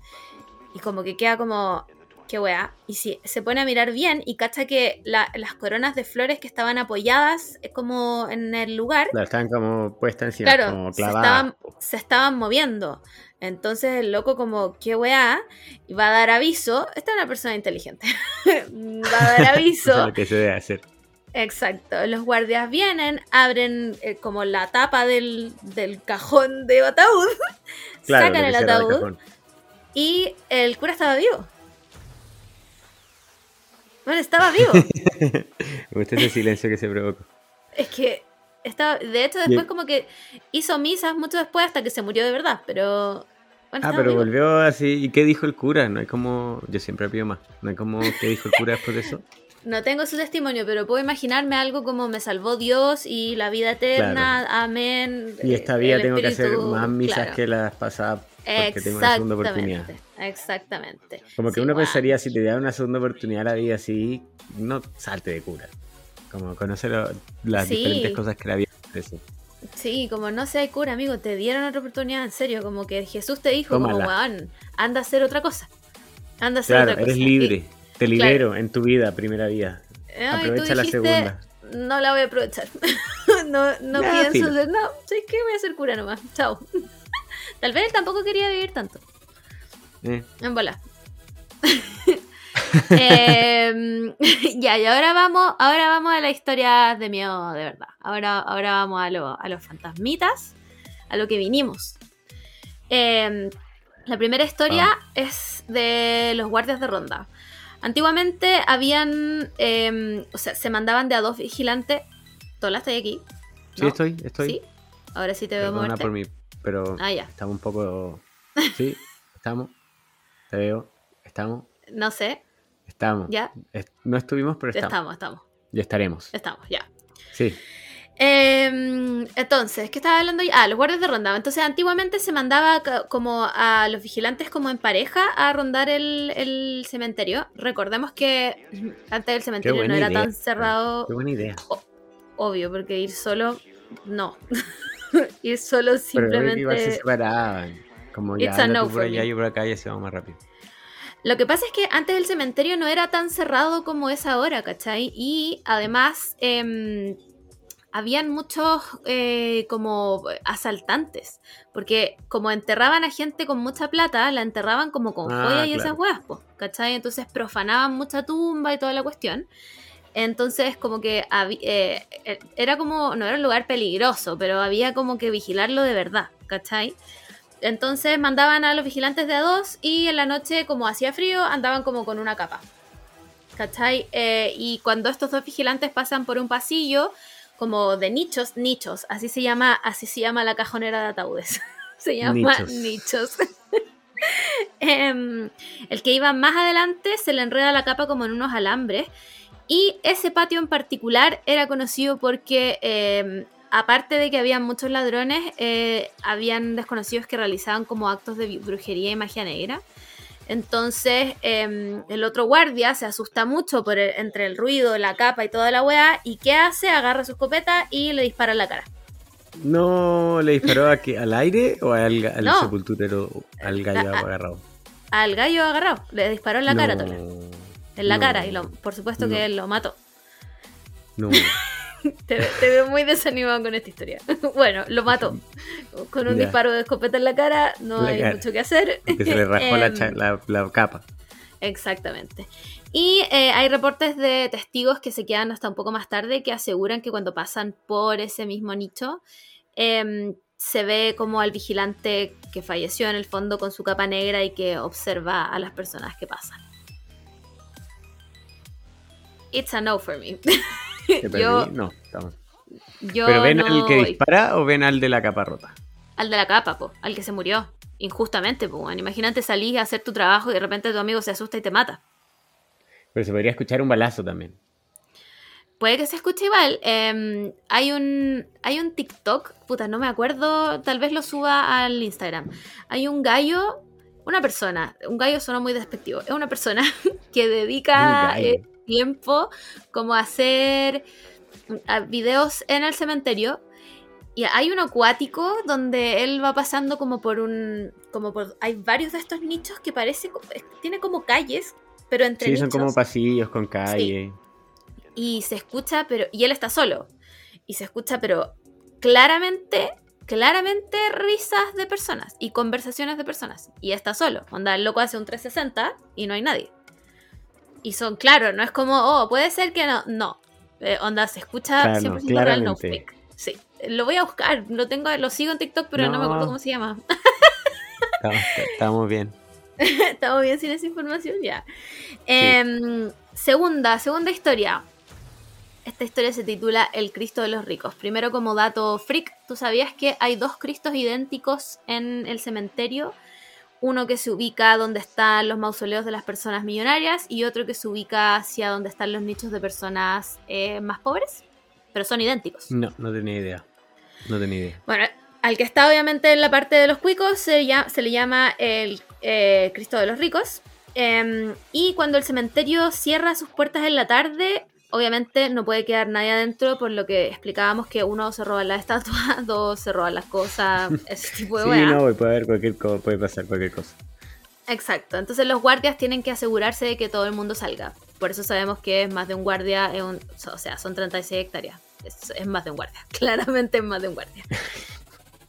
Y como que queda como. Qué weá. Y si se pone a mirar bien y cacha que la- las coronas de flores que estaban apoyadas eh, como en el lugar estaban como puestas encima, Claro, como se estaban, se estaban moviendo. Entonces el loco como, qué weá, y va a dar aviso. Esta es una persona inteligente. [LAUGHS] va a dar [LAUGHS] aviso. lo que se debe hacer. Exacto. Los guardias vienen, abren eh, como la tapa del, del cajón de ataúd, [LAUGHS] Claro, sacan el ataúd y el cura estaba vivo. Bueno, estaba vivo. [LAUGHS] Me gusta ese silencio que se provocó. es que estaba, de hecho después como que hizo misas mucho después hasta que se murió de verdad, pero... Bueno, Ah, pero vivo. volvió así. ¿Y qué dijo el cura? No hay como. Yo siempre pido más. No hay como. ¿Qué dijo el cura después de eso? [LAUGHS] No tengo su testimonio, pero puedo imaginarme algo como me salvó Dios y la vida eterna, amén. Y esta vida tengo que hacer más misas claro. que las pasadas porque tengo una segunda oportunidad. Exactamente, exactamente. Como que Sí, uno guau. pensaría, si te da una segunda oportunidad a la vida así, no salte de cura. Como conocer las Sí. diferentes cosas que la vida ofrece. Sí, como no sé, hay cura, amigo, te dieron otra oportunidad, en serio, como que Jesús te dijo, como, weón, anda a hacer otra cosa. Anda a hacer claro, otra cosa. eres libre, te libero en tu vida, primera vida. Aprovecha la segunda. No la voy a aprovechar. [LAUGHS] no no pienso hacer, no, sé que voy a ser cura nomás. Chao. Tal vez él tampoco quería vivir tanto. Eh. En bola. [LAUGHS] Em, [LAUGHS] ya, y ahora vamos, ahora vamos a la historia de miedo de verdad. Ahora, ahora vamos a, a los fantasmitas, a lo que vinimos. Em, la primera historia es de los guardias de ronda. Antiguamente habían, em, o sea, se mandaban de a dos vigilantes. ¿Tola estás aquí? Sí, estoy, estoy. ¿Sí? Ahora sí te veo por mí, pero ah, ya. estamos un poco... Sí, [LAUGHS] estamos. Te veo. Estamos. No sé. Estamos. ¿Ya? no estuvimos, pero estamos. Estamos, estamos. Ya estaremos. Estamos, ya. Sí. Em, entonces, ¿qué estaba hablando? Ah, los guardias de ronda. Entonces, antiguamente se mandaba como a los vigilantes como en pareja a rondar el, cementerio. Recordemos que antes el cementerio no era tan cerrado. Qué buena idea. obvio, porque ir solo, no. [LAUGHS] [LAUGHS] ir solo simplemente. Pero igual se separaban. Como ya, por allá y por acá y se va más rápido. Lo que pasa es que antes el cementerio no era tan cerrado como es ahora, ¿cachai? Y además eh, habían muchos eh, como asaltantes, porque como enterraban a gente con mucha plata, la enterraban como con ah, joyas y esas huevas, ¿cachai? Entonces profanaban mucha tumba y toda la cuestión. Entonces como que eh, eh, era como, no era un lugar peligroso, pero había como que vigilarlo de verdad, ¿cachai? Entonces mandaban a los vigilantes de a dos y en la noche, como hacía frío, andaban como con una capa. ¿Cachai? Eh, y cuando estos dos vigilantes pasan por un pasillo, como de nichos, nichos, así se llama, así se llama la cajonera de ataúdes. [LAUGHS] se llama nichos. [LAUGHS] Em, el que iba más adelante se le enreda la capa como en unos alambres. Y ese patio en particular era conocido porque em, aparte de que había muchos ladrones, eh, habían desconocidos que realizaban como actos de brujería y magia negra. Entonces em, el otro guardia se asusta mucho por entre el ruido, la capa y toda la weá. ¿Y qué hace? Agarra su escopeta y le dispara en la cara. No, ¿le disparó al aire o al, al sepulturero, al gallo agarrado? Al gallo agarrado, le disparó en la cara, también. En la cara, y lo, por supuesto que él lo mató. No. [LAUGHS] te, veo muy desanimado con esta historia. [LAUGHS] bueno, lo mató. Con un disparo de escopeta en la cara, no hay mucho que hacer. Que se le [LAUGHS] rascó la, em, capa. Exactamente. Y eh, hay reportes de testigos que se quedan hasta un poco más tarde que aseguran que cuando pasan por ese mismo nicho, em, se ve como al vigilante que falleció en el fondo con su capa negra y que observa a las personas que pasan. It's a no for me. [LAUGHS] yo, no, ¿Pero ven al que dispara o ven al de la capa rota? Al de la capa, po, al que se murió. Injustamente, po. Imagínate salir a hacer tu trabajo y de repente tu amigo se asusta y te mata. Pero se podría escuchar un balazo también. Puede que se escuche igual. Em, hay un hay un TikTok, puta, no me acuerdo, tal vez lo suba al Instagram. Hay un gallo, una persona, un gallo suena muy despectivo, es una persona [LAUGHS] que dedica tiempo como hacer mm, videos en el cementerio. Y hay un acuático donde él va pasando como por un. como por. Hay varios de estos nichos que parece. tiene como calles, pero entre Sí, son como pasillos con calle. Y se escucha, pero. Y él está solo. Y se escucha, pero claramente. Claramente risas de personas y conversaciones de personas. Y está solo. Onda, el loco hace un 360 y no hay nadie. Y son, claro, no es como, oh, puede ser que no. No. Eh, onda, se escucha 100% real, no fake. Sí. Lo voy a buscar. Lo tengo, lo sigo en TikTok, pero no, me acuerdo cómo se llama. Estamos, bien. [LAUGHS] Estamos bien sin esa información, ya. Em, segunda, segunda historia. Esta historia se titula El Cristo de los ricos. Primero, como dato freak, ¿tú sabías que hay dos Cristos idénticos en el cementerio? Uno que se ubica donde están los mausoleos de las personas millonarias y otro que se ubica hacia donde están los nichos de personas eh, más pobres, pero son idénticos. No, no tenía idea. No tenía idea. Bueno, al que está obviamente en la parte de los cuicos se, se le llama el Cristo de los ricos. Em, y cuando el cementerio cierra sus puertas en la tarde, obviamente no puede quedar nadie adentro, por lo que explicábamos que uno se roba la estatua, [LAUGHS] dos se roban las cosas, ese [LAUGHS] tipo de Sí, no, puede, haber cualquier puede pasar cualquier cosa. Exacto, entonces los guardias tienen que asegurarse de que todo el mundo salga. Por eso sabemos que es más de un guardia, o sea, son 36 hectáreas. Es, más de un guardia, [LAUGHS] claramente es más de un guardia.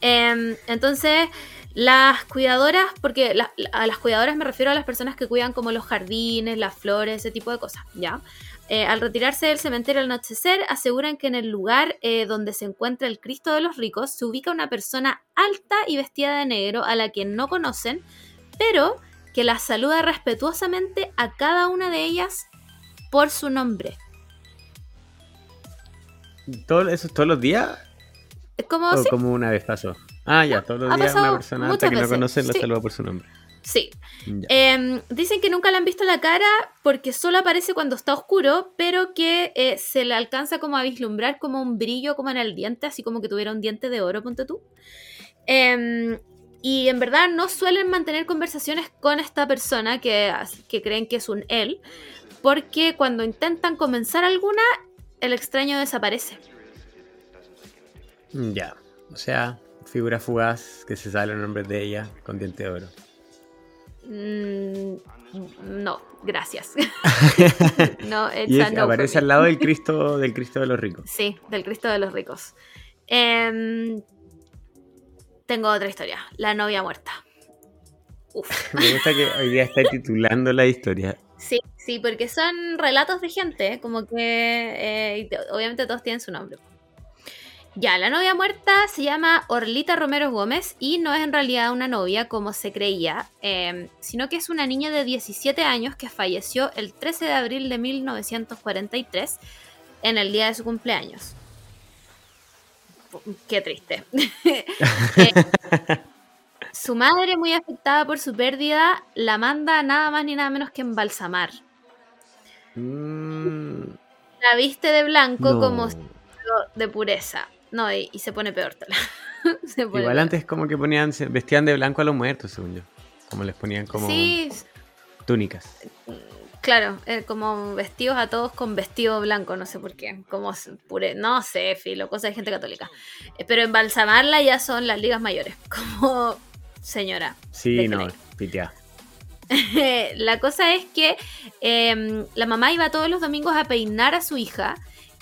Em, entonces, las cuidadoras, porque a las cuidadoras me refiero a las personas que cuidan como los jardines, las flores, ese tipo de cosas, ¿ya? Eh, al retirarse del cementerio al anochecer, aseguran que en el lugar eh, donde se encuentra el Cristo de los ricos se ubica una persona alta y vestida de negro a la que no conocen, pero que las saluda respetuosamente a cada una de ellas por su nombre. ¿Todo, ¿Eso todos los días? Como, ¿O como una vez pasó? Ah, ya, todos los días una persona alta que no conocen la saluda por su nombre. Sí. Em, dicen que nunca le han visto la cara porque solo aparece cuando está oscuro, pero que eh, se le alcanza como a vislumbrar como un brillo como en el diente, así como que tuviera un diente de oro, ponte tú. Eh, y en verdad no suelen mantener conversaciones con esta persona que, que creen que es un él, porque cuando intentan comenzar alguna, el extraño desaparece. Ya, o sea, figura fugaz que se sale el nombre de ella con diente de oro. Mm, no, gracias. [LAUGHS] no, y aparece al lado del Cristo, del Cristo de los ricos. Sí, del Cristo de los ricos. Eh, tengo otra historia. La novia muerta. Uf. [LAUGHS] Me gusta que hoy día está titulando la historia. Sí, sí, porque son relatos de gente, como que eh, obviamente todos tienen su nombre. Ya, la novia muerta se llama Orlita Romero Gómez y no es en realidad una novia como se creía, em, sino que es una niña de 17 años que falleció el 13 de abril de 1943 en el día de su cumpleaños qué triste. [LAUGHS] Eh, su madre, muy afectada por su pérdida, la manda nada más ni nada menos que embalsamar. Mm. La viste de blanco como de pureza. No, y, se pone peor. [LAUGHS] Igual antes como que ponían, vestían de blanco a los muertos, según yo. Como les ponían como túnicas. Claro, eh, como vestidos a todos con vestido blanco, no sé por qué. Como pure, no sé, filo, cosa de gente católica. Eh, pero embalsamarla ya son las ligas mayores, [LAUGHS] como señora. Sí, no, pitea. [LAUGHS] la cosa es que em, la mamá iba todos los domingos a peinar a su hija,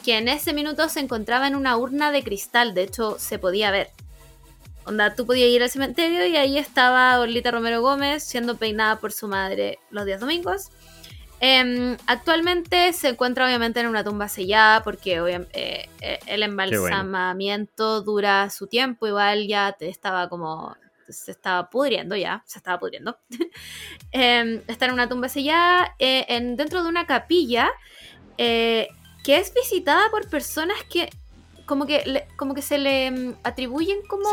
que en ese minuto se encontraba en una urna de cristal, de hecho se podía ver. Onda, tú podías ir al cementerio y ahí estaba Orlita Romero Gómez siendo peinada por su madre los días domingos. Em, actualmente se encuentra obviamente en una tumba sellada porque eh, eh, el embalsamamiento dura su tiempo, igual ya te estaba como se estaba pudriendo ya, se estaba pudriendo. [LAUGHS] Em, está en una tumba sellada eh, en, dentro de una capilla que es visitada por personas que como que como que se le mm, atribuyen como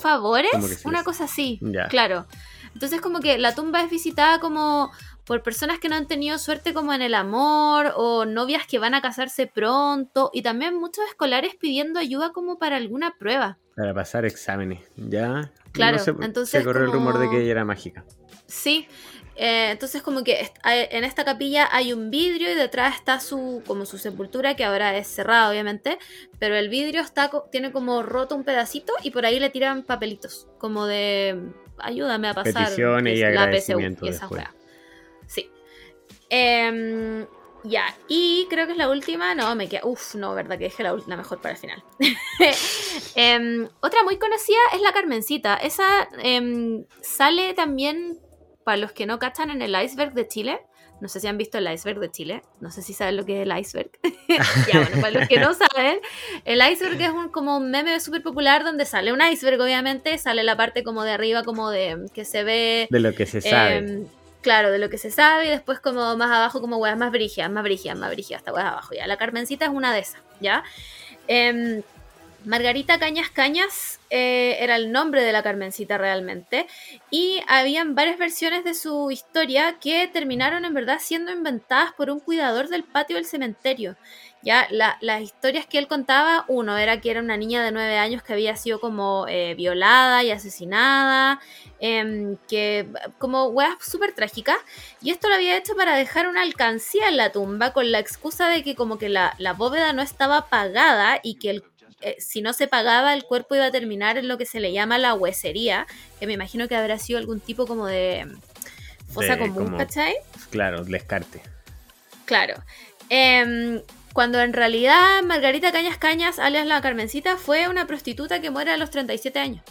favores, una cosa así, claro. Entonces como que la tumba es visitada como por personas que no han tenido suerte como en el amor o novias que van a casarse pronto y también muchos escolares pidiendo ayuda como para alguna prueba. Para pasar exámenes, ¿ya? Claro, entonces... Se corrió el rumor de que ella era mágica. Sí, eh, entonces como que en esta capilla hay un vidrio y detrás está su como su sepultura que ahora es cerrada obviamente, pero el vidrio está tiene como roto un pedacito y por ahí le tiran papelitos como de ayúdame a pasar Peticiones y agradecimiento y esa Sí. Em, ya, y creo que es la última. No, me queda. Uf, no, verdad que dejé la última mejor para el final. [LAUGHS] Em, otra muy conocida es la Carmencita. Esa em, sale también, para los que no cachan, en el iceberg de Chile. No sé si han visto el iceberg de Chile. No sé si saben lo que es el iceberg. [LAUGHS] ya, bueno, para los que no saben, el iceberg es un, como un meme súper popular donde sale un iceberg, obviamente. Sale la parte como de arriba, como de que se ve. De lo que se sabe claro, de lo que se sabe y después como más abajo como weas más brígidas, más brígidas, más brígidas, hasta weas abajo, ya. La Carmencita es una de esas, ¿ya? Em, Margarita Cañas Cañas eh, era el nombre de la Carmencita realmente y habían varias versiones de su historia que terminaron en verdad siendo inventadas por un cuidador del patio del cementerio. Ya las historias que él contaba, uno era que era una niña de nueve años que había sido como eh, violada y asesinada, em, que como weas súper trágicas, y esto lo había hecho para dejar una alcancía en la tumba con la excusa de que como que la, la bóveda no estaba pagada y que el eh, si no se pagaba, el cuerpo iba a terminar en lo que se le llama la huesería, que me imagino que habrá sido algún tipo como de fosa común, ¿cachai? Claro, descarte. Claro. Em, cuando en realidad Margarita Cañas Cañas, alias la Carmencita, fue una prostituta que muere a los 37 años.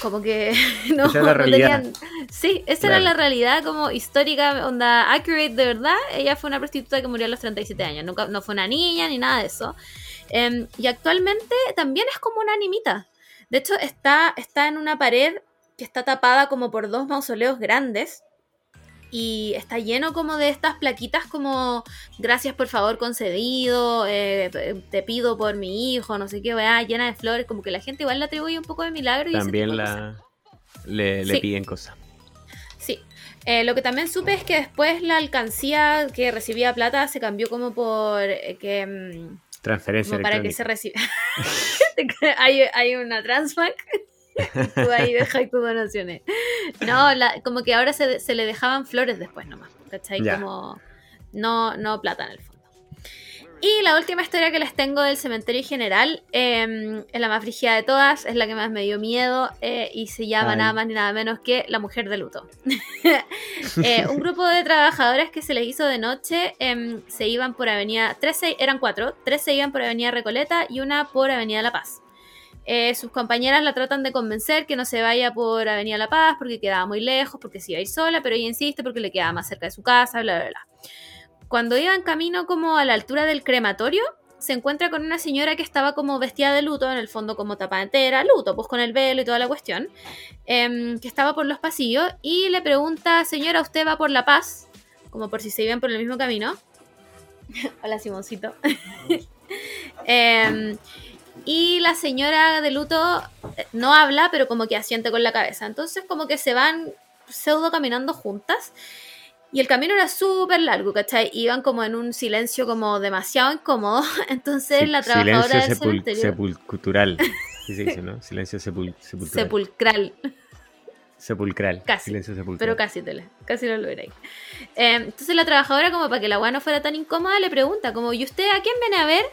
Como que [LAUGHS] no, esa tenían... Sí, esa era la realidad como histórica, onda accurate de verdad. Ella fue una prostituta que murió a los 37 años. Nunca, no fue una niña ni nada de eso. Em, y actualmente también es como una animita. De hecho, está, está en una pared que está tapada como por dos mausoleos grandes. Y está lleno como de estas plaquitas como gracias por favor concedido, eh, te pido por mi hijo, no sé qué, llena de flores, como que la gente igual le atribuye un poco de milagro. Y también la, le, piden cosas. Sí, eh, lo que también supe es que después la alcancía que recibía plata se cambió como por eh, que mm, Transferencia para que se reciba. [LAUGHS] hay, hay, una transfac. tú ahí dejas tus donaciones. No, como que ahora se, se, le dejaban flores después nomás. ¿Cachai? Como no, no plata en el fondo. Y la última historia que les tengo del cementerio general em, es la más frigida de todas, es la que más me dio miedo eh, y se llama nada más ni nada menos que La Mujer de Luto. [LAUGHS] Eh, un grupo de trabajadoras que se les hizo de noche em, se iban por Avenida, tres eran cuatro, tres se iban por Avenida Recoleta y una por Avenida La Paz. Eh, sus compañeras la tratan de convencer que no se vaya por Avenida La Paz porque quedaba muy lejos, porque se iba a ir sola, pero ella insiste porque le quedaba más cerca de su casa, bla, bla, bla. Cuando iba en camino como a la altura del crematorio, se encuentra con una señora que estaba como vestida de luto, en el fondo como tapada entera, luto, pues con el velo y toda la cuestión, em, que estaba por los pasillos y le pregunta, señora, ¿usted va por La Paz? Como por si se iban por el mismo camino. [LAUGHS] Hola, Simoncito. [LAUGHS] Em, y la señora de luto eh, no habla, pero como que asiente con la cabeza. Entonces como que se van pseudo caminando juntas y el camino era súper largo, ¿cachai? Iban como en un silencio como demasiado incómodo. [LAUGHS] Entonces la trabajadora del cementerio... sepulcral. Sí se dice, ¿no? [LAUGHS] Silencio sepulcral. Sepulcral. Sepulcral. Casi. Silencio sepulcral. Pero casi, tele, casi lo logré. Eh, entonces la trabajadora, como para que la agua no fuera tan incómoda, le pregunta, como, ¿y usted a quién viene a ver?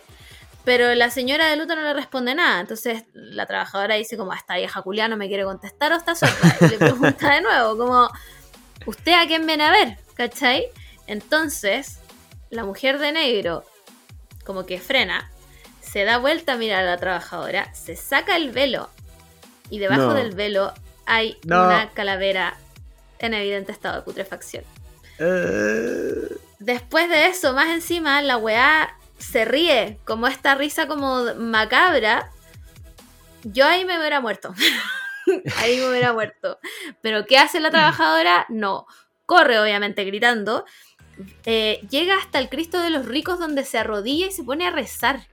Pero la señora de luto no le responde nada. Entonces la trabajadora dice como, esta vieja culia no me quiere contestar o está sorda. Y le pregunta de nuevo, como, ¿usted a quién viene a ver? ¿Cachai? Entonces, la mujer de negro como que frena, se da vuelta a mirar a la trabajadora, se saca el velo y debajo del velo hay una calavera en evidente estado de putrefacción. Eh. Después de eso, más encima, la weá se ríe, como esta risa como macabra. Yo ahí me hubiera muerto. [LAUGHS] ahí me hubiera muerto. Pero ¿qué hace la [CLEARS THROAT] trabajadora? No corre obviamente gritando, eh, llega hasta el Cristo de los ricos donde se arrodilla y se pone a rezar.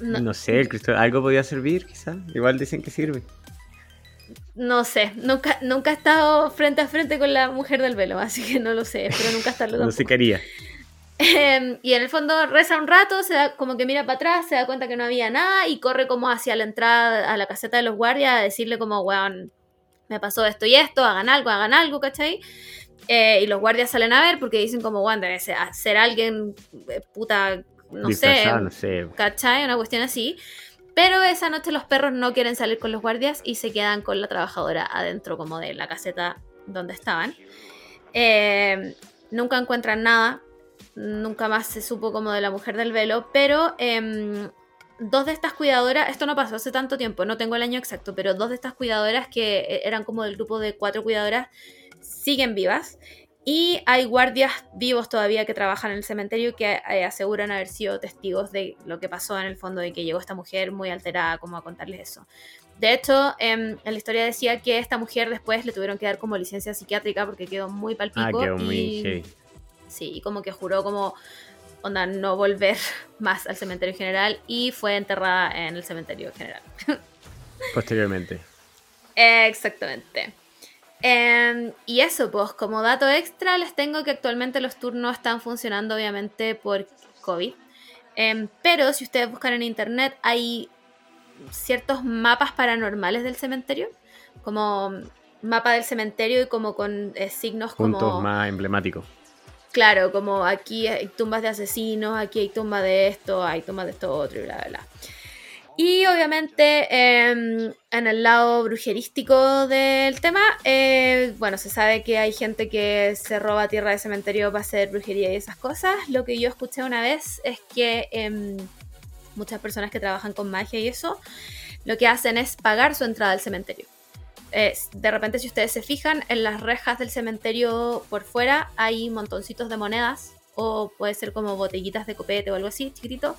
No, sé, el Cristo, algo podía servir, quizá. Igual dicen que sirve. No sé, nunca, nunca he estado frente a frente con la mujer del velo, [LAUGHS] así que no lo sé, pero nunca estarlo. no sé quería. Em, y en el fondo reza un rato, se da, como que mira para atrás, se da cuenta que no había nada y corre como hacia la entrada a la caseta de los guardias a decirle como, weón, me pasó esto y esto, hagan algo, hagan algo, ¿cachai? Eh, y los guardias salen a ver porque dicen como, bueno, debe ser, alguien, eh, puta, no sé, no sé, ¿cachai? Una cuestión así. Pero esa noche los perros no quieren salir con los guardias y se quedan con la trabajadora adentro como de la caseta donde estaban. Eh, nunca encuentran nada, nunca más se supo como de la mujer del velo, pero em, dos de estas cuidadoras, esto no pasó hace tanto tiempo, no tengo el año exacto, pero dos de estas cuidadoras que eh, eran como del grupo de cuatro cuidadoras siguen vivas. Y hay guardias vivos todavía que trabajan en el cementerio que eh, aseguran haber sido testigos de lo que pasó en el fondo, de que llegó esta mujer muy alterada, como a contarles eso. De hecho, em, en la historia decía que esta mujer después le tuvieron que dar como licencia psiquiátrica porque quedó muy palpico. Ah, quedó muy y, Sí, y como que juró como onda, no volver [LAUGHS] más al cementerio general y fue enterrada en el cementerio general. [LAUGHS] Posteriormente. Exactamente. Em, y eso, pues como dato extra les tengo que actualmente los turnos están funcionando obviamente por COVID. Em, pero si ustedes buscan en internet hay ciertos mapas paranormales del cementerio, como mapa del cementerio y como con eh, signos Puntos más emblemáticos. Claro, como aquí hay tumbas de asesinos, aquí hay tumbas de esto, hay tumbas de esto otro y bla, bla, bla. Y obviamente em, en el lado brujerístico del tema, eh, bueno, se sabe que hay gente que se roba tierra de cementerio para hacer brujería y esas cosas. Lo que yo escuché una vez es que em, muchas personas que trabajan con magia y eso, lo que hacen es pagar su entrada al cementerio. De repente, si ustedes se fijan, en las rejas del cementerio por fuera hay montoncitos de monedas o puede ser como botellitas de copete o algo así, chiquitito,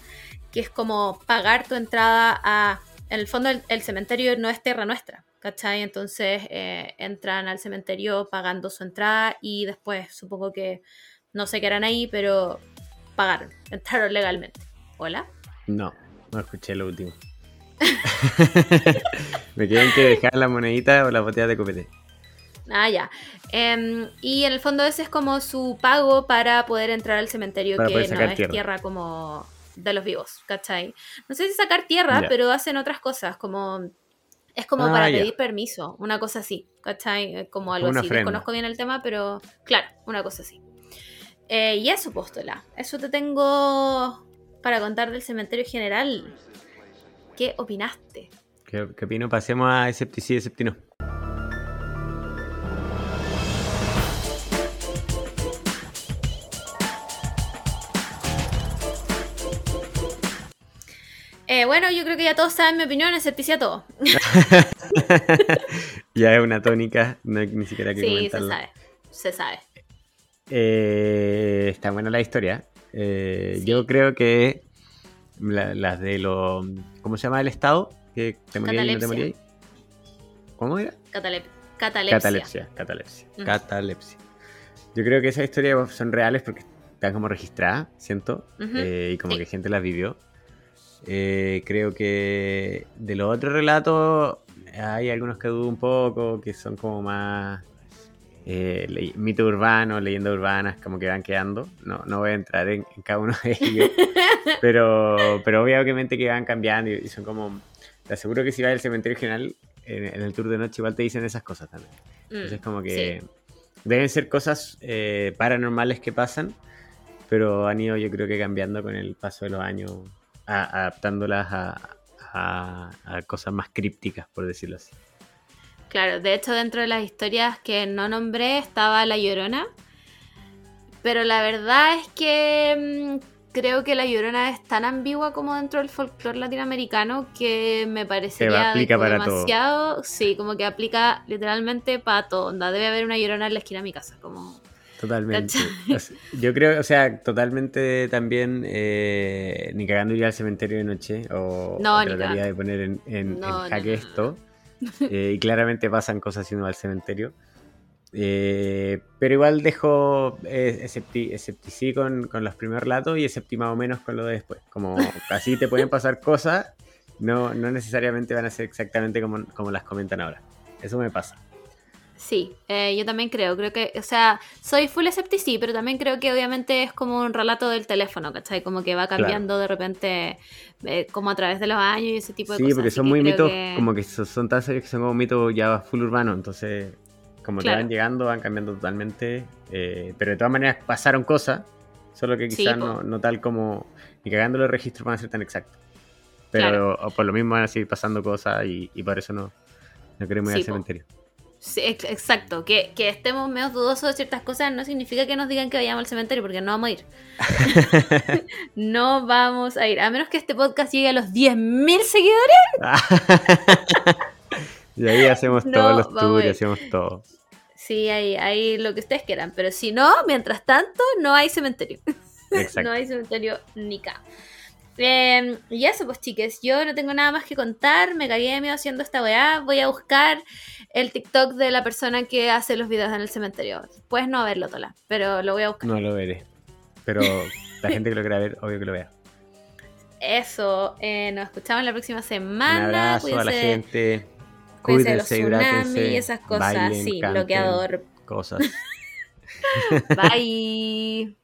que es como pagar tu entrada a... En el fondo el, cementerio no es tierra nuestra, ¿cachai? Entonces eh, entran al cementerio pagando su entrada y después supongo que no sé qué eran ahí, pero pagaron, [LAUGHS] entraron legalmente. ¿Hola? No, no escuché lo último. [LAUGHS] Me tienen que dejar la monedita o la botella de copete. Ah, ya. Em, y en el fondo ese es como su pago para poder entrar al cementerio, que no es tierra. como de los vivos, ¿cachai? No sé si sacar tierra, pero hacen otras cosas, como... Es como ah, para pedir permiso, una cosa así, ¿cachai? Como algo así. No conozco bien el tema, pero claro, una cosa así. Eh, y eso, Póstola. Eso te tengo para contar del cementerio general. ¿Qué opinaste? ¿Qué, opino? Pasemos a Esceptici y Esceptino. Eh, bueno, yo creo que ya todos saben mi opinión, escepticia todo. [LAUGHS] ya es una tónica, no hay ni siquiera que sí, se sabe, se sabe. Eh, está buena la historia. Eh, yo creo que las de lo... ¿Cómo se llama el estado? Que te moría y no te moría. ¿Cómo era? catalepsia. Catalepsia, catalepsia. Catalepsia. Yo creo que esas historias son reales porque están como registradas, siento, y como que gente las vivió. Eh, creo que de los otros relatos hay algunos que dudo un poco, que son como más eh, mito urbano, leyendas urbanas, como que van quedando. No, no voy a entrar en, cada uno de ellos, [LAUGHS] pero, pero obviamente que van cambiando y, son como... Te aseguro que si vas al cementerio general, en, el tour de noche igual te dicen esas cosas también. Mm, Entonces como que deben ser cosas eh, paranormales que pasan, pero han ido yo creo que cambiando con el paso de los años adaptándolas a, cosas más crípticas, por decirlo así. Claro, de hecho dentro de las historias que no nombré estaba La Llorona, pero la verdad es que mm, creo que La Llorona es tan ambigua como dentro del folclore latinoamericano que me parecería demasiado, sí, como que aplica literalmente para todo, debe haber una Llorona en la esquina de mi casa, como Totalmente. [LAUGHS] yo creo, o sea, totalmente también eh, ni cagando iría al cementerio de noche o, trataría de poner en, jaque esto. Eh, y claramente pasan cosas si uno va al cementerio. Eh, pero igual dejo escepticí con, con, los primeros relatos y esceptimado menos con lo de después. Como [LAUGHS] así te pueden pasar cosas, no, no necesariamente van a ser exactamente como, como las comentan ahora. Eso me pasa. Sí, eh, yo también creo, creo que, o sea, soy full esceptici, pero también creo que obviamente es como un relato del teléfono, ¿cachai? Como que va cambiando de repente, eh, como a través de los años y ese tipo de cosas. Sí, porque son muy mitos, como que son, tan serios que son como mitos ya full urbano, entonces, como que van llegando, van cambiando totalmente, eh, pero de todas maneras pasaron cosas, solo que quizás no, tal como, ni cagando los registros van a ser tan exactos. Pero por lo mismo van a seguir pasando cosas y, por eso no, no queremos ir al cementerio. Sí, exacto, que, estemos medio dudosos de ciertas cosas no significa que nos digan que vayamos al cementerio, porque no vamos a ir. [LAUGHS] no vamos a ir, a menos que este podcast llegue a los 10.000 seguidores. [LAUGHS] y ahí hacemos todos los tours, hacemos todo. Sí, ahí, ahí lo que ustedes quieran, pero si no, mientras tanto, no hay cementerio. [LAUGHS] no hay cementerio ni acá. Eh, y eso, pues chiques, yo no tengo nada más que contar, me cagué de miedo haciendo esta weá, voy a buscar el TikTok de la persona que hace los videos en el cementerio. Puedes no verlo, Tola, pero lo voy a buscar. No lo veré, pero la [LAUGHS] gente que lo quiera ver, obvio que lo vea. Eso, eh, nos escuchamos la próxima semana. Un a la gente. Cuídense cuídense los tsunami y esas cosas, bailen, sí, canten, bloqueador. Cosas. [LAUGHS] Bye.